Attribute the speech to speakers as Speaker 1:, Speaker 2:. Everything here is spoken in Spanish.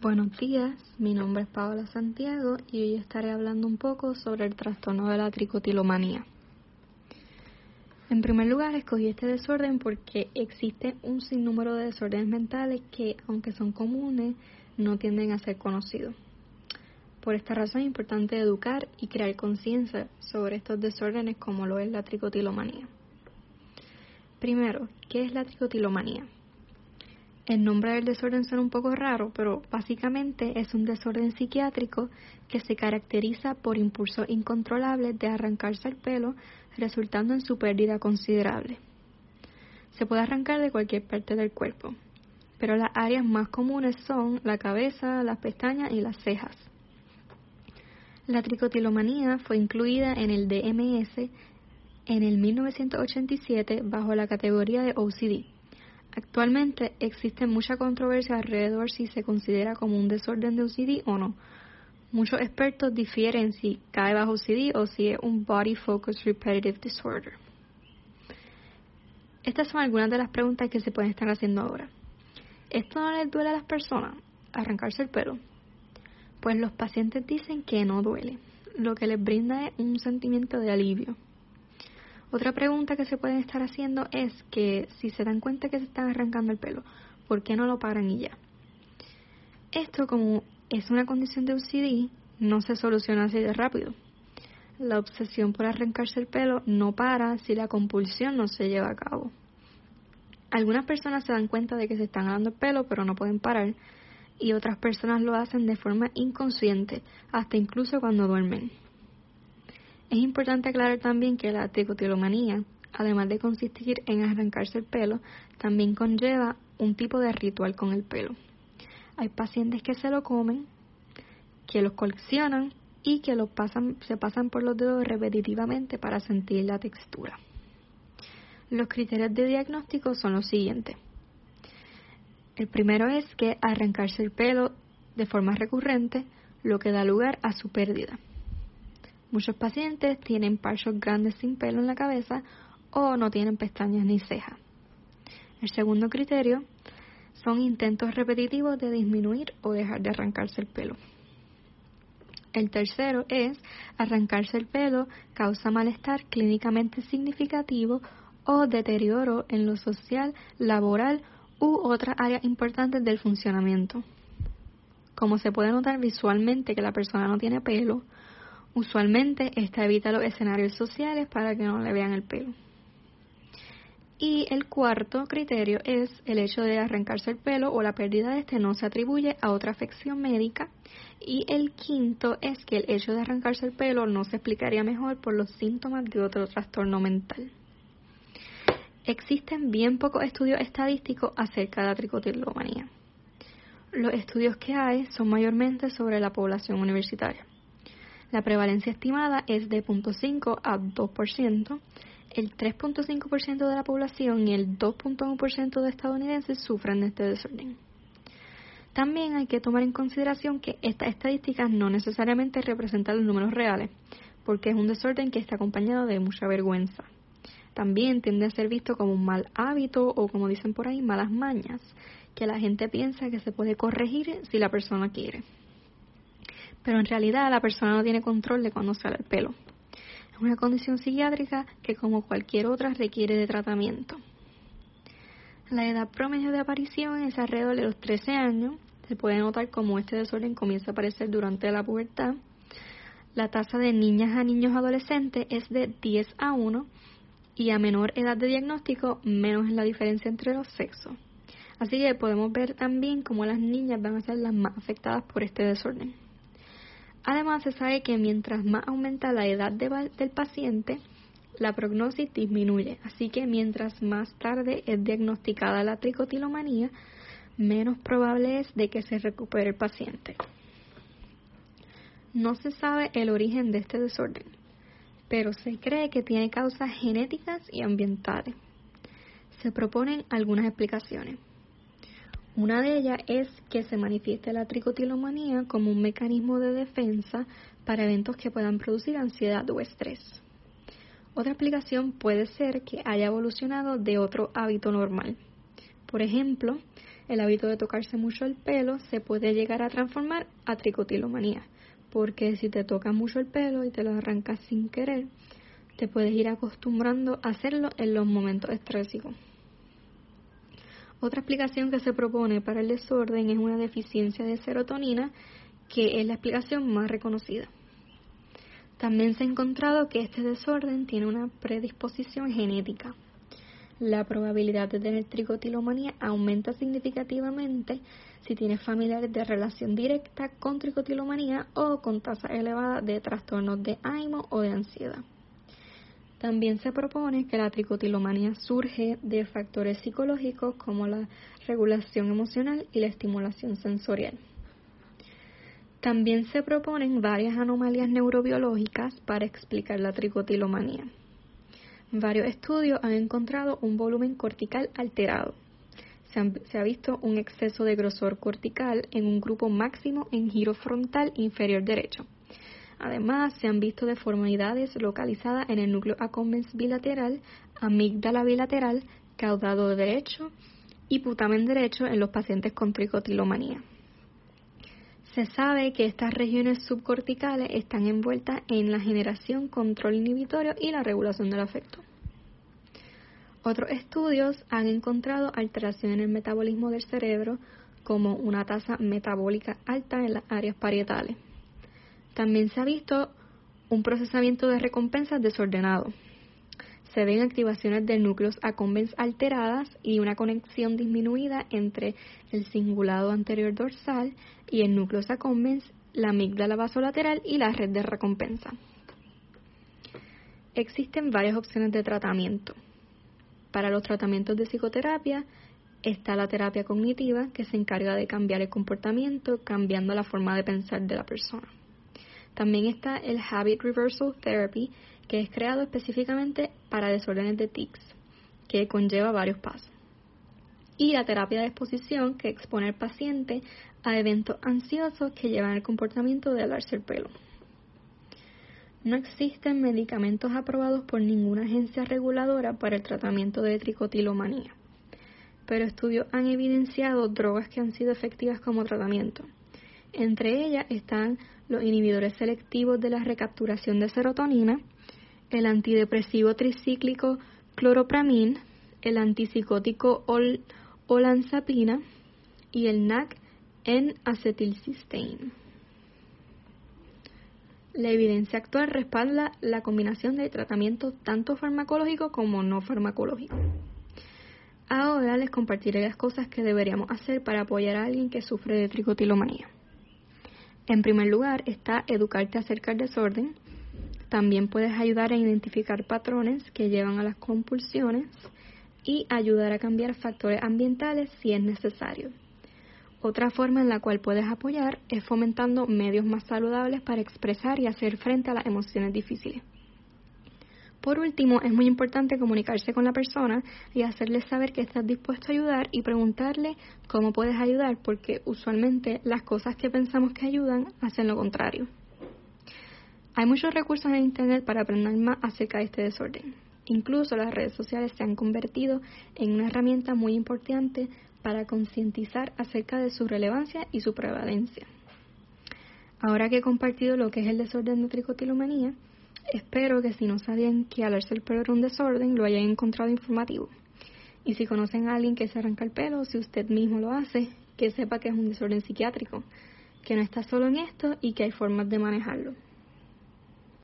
Speaker 1: Buenos días, mi nombre es Paola Santiago y hoy estaré hablando un poco sobre el trastorno de la tricotilomanía. En primer lugar, escogí este desorden porque existe un sinnúmero de desórdenes mentales que, aunque son comunes, no tienden a ser conocidos. Por esta razón es importante educar y crear conciencia sobre estos desórdenes como lo es la tricotilomanía. Primero, ¿qué es la tricotilomanía? El nombre del desorden suena un poco raro, pero básicamente es un desorden psiquiátrico que se caracteriza por impulsos incontrolables de arrancarse el pelo, resultando en su pérdida considerable. Se puede arrancar de cualquier parte del cuerpo, pero las áreas más comunes son la cabeza, las pestañas y las cejas. La tricotilomanía fue incluida en el DMS en el 1987 bajo la categoría de OCD Actualmente existe mucha controversia alrededor si se considera como un desorden de OCD o no. Muchos expertos difieren si cae bajo OCD o si es un Body Focused Repetitive Disorder. Estas son algunas de las preguntas que se pueden estar haciendo ahora. ¿Esto no les duele a las personas? Arrancarse el pelo. Pues los pacientes dicen que no duele, lo que les brinda es un sentimiento de alivio. Otra pregunta que se pueden estar haciendo es que si se dan cuenta que se están arrancando el pelo, ¿por qué no lo paran y ya? Esto como es una condición de OCD, no se soluciona así de rápido. La obsesión por arrancarse el pelo no para si la compulsión no se lleva a cabo. Algunas personas se dan cuenta de que se están jalando el pelo pero no pueden parar y otras personas lo hacen de forma inconsciente, hasta incluso cuando duermen. Es importante aclarar también que la tricotilomanía, además de consistir en arrancarse el pelo, también conlleva un tipo de ritual con el pelo. Hay pacientes que se lo comen, que los coleccionan y que lo pasan, se pasan por los dedos repetitivamente para sentir la textura. Los criterios de diagnóstico son los siguientes. El primero es que arrancarse el pelo de forma recurrente, lo que da lugar a su pérdida. Muchos pacientes tienen parchos grandes sin pelo en la cabeza o no tienen pestañas ni cejas. El segundo criterio son intentos repetitivos de disminuir o dejar de arrancarse el pelo. El tercero es arrancarse el pelo causa malestar clínicamente significativo o deterioro en lo social, laboral u otras áreas importantes del funcionamiento. Como se puede notar visualmente que la persona no tiene pelo, Usualmente esta evita los escenarios sociales para que no le vean el pelo. Y el cuarto criterio es el hecho de arrancarse el pelo o la pérdida de este no se atribuye a otra afección médica. Y el quinto es que el hecho de arrancarse el pelo no se explicaría mejor por los síntomas de otro trastorno mental. Existen bien pocos estudios estadísticos acerca de la tricotilomanía. Los estudios que hay son mayormente sobre la población universitaria. La prevalencia estimada es de 0.5 a 2%. El 3.5% de la población y el 2.1% de estadounidenses sufren de este desorden. También hay que tomar en consideración que estas estadísticas no necesariamente representan los números reales, porque es un desorden que está acompañado de mucha vergüenza. También tiende a ser visto como un mal hábito o, como dicen por ahí, malas mañas, que la gente piensa que se puede corregir si la persona quiere pero en realidad la persona no tiene control de cuándo sale el pelo. Es una condición psiquiátrica que como cualquier otra requiere de tratamiento. La edad promedio de aparición es alrededor de los 13 años. Se puede notar cómo este desorden comienza a aparecer durante la pubertad. La tasa de niñas a niños adolescentes es de 10 a 1 y a menor edad de diagnóstico menos es la diferencia entre los sexos. Así que podemos ver también cómo las niñas van a ser las más afectadas por este desorden. Además, se sabe que mientras más aumenta la edad del paciente, la prognosis disminuye. Así que mientras más tarde es diagnosticada la tricotilomanía, menos probable es de que se recupere el paciente. No se sabe el origen de este desorden, pero se cree que tiene causas genéticas y ambientales. Se proponen algunas explicaciones. Una de ellas es que se manifieste la tricotilomanía como un mecanismo de defensa para eventos que puedan producir ansiedad o estrés. Otra explicación puede ser que haya evolucionado de otro hábito normal. Por ejemplo, el hábito de tocarse mucho el pelo se puede llegar a transformar a tricotilomanía, porque si te tocas mucho el pelo y te lo arrancas sin querer, te puedes ir acostumbrando a hacerlo en los momentos estrésicos. Otra explicación que se propone para el desorden es una deficiencia de serotonina, que es la explicación más reconocida. También se ha encontrado que este desorden tiene una predisposición genética. La probabilidad de tener tricotilomanía aumenta significativamente si tienes familiares de relación directa con tricotilomanía o con tasa elevada de trastornos de ánimo o de ansiedad. También se propone que la tricotilomanía surge de factores psicológicos como la regulación emocional y la estimulación sensorial. También se proponen varias anomalías neurobiológicas para explicar la tricotilomanía. Varios estudios han encontrado un volumen cortical alterado. Se, ha visto un exceso de grosor cortical en un grupo máximo en giro frontal inferior derecho Además, se han visto deformidades localizadas en el núcleo accumbens bilateral, amígdala bilateral, caudado derecho y putamen derecho en los pacientes con tricotilomanía. Se sabe que estas regiones subcorticales están envueltas en la generación, control inhibitorio y la regulación del afecto. Otros estudios han encontrado alteraciones en el metabolismo del cerebro, como una tasa metabólica alta en las áreas parietales. También se ha visto un procesamiento de recompensas desordenado. Se ven activaciones de núcleos accumbens alteradas y una conexión disminuida entre el cingulado anterior dorsal y el núcleo accumbens, la amígdala vasolateral y la red de recompensa. Existen varias opciones de tratamiento. Para los tratamientos de psicoterapia está la terapia cognitiva que se encarga de cambiar el comportamiento, cambiando la forma de pensar de la persona. También está el Habit Reversal Therapy, que es creado específicamente para desórdenes de tics, que conlleva varios pasos. Y la terapia de exposición, que expone al paciente a eventos ansiosos que llevan al comportamiento de alarse el pelo. No existen medicamentos aprobados por ninguna agencia reguladora para el tratamiento de tricotilomanía, pero estudios han evidenciado drogas que han sido efectivas como tratamiento. Entre ellas están los inhibidores selectivos de la recapturación de serotonina, el antidepresivo tricíclico cloropramín, el antipsicótico olanzapina y el NAC en acetilcisteína. La evidencia actual respalda la combinación de tratamientos tanto farmacológicos como no farmacológicos. Ahora les compartiré las cosas que deberíamos hacer para apoyar a alguien que sufre de tricotilomanía. En primer lugar está educarte acerca del desorden. También puedes ayudar a identificar patrones que llevan a las compulsiones y ayudar a cambiar factores ambientales si es necesario. Otra forma en la cual puedes apoyar es fomentando medios más saludables para expresar y hacer frente a las emociones difíciles. Por último, es muy importante comunicarse con la persona y hacerle saber que estás dispuesto a ayudar y preguntarle cómo puedes ayudar, porque usualmente las cosas que pensamos que ayudan hacen lo contrario. Hay muchos recursos en Internet para aprender más acerca de este desorden. Incluso las redes sociales se han convertido en una herramienta muy importante para concientizar acerca de su relevancia y su prevalencia. Ahora que he compartido lo que es el desorden de tricotilomanía, Espero que si no sabían que alarse el pelo era un desorden, lo hayan encontrado informativo. Y si conocen a alguien que se arranca el pelo, si usted mismo lo hace, que sepa que es un desorden psiquiátrico, que no está solo en esto y que hay formas de manejarlo.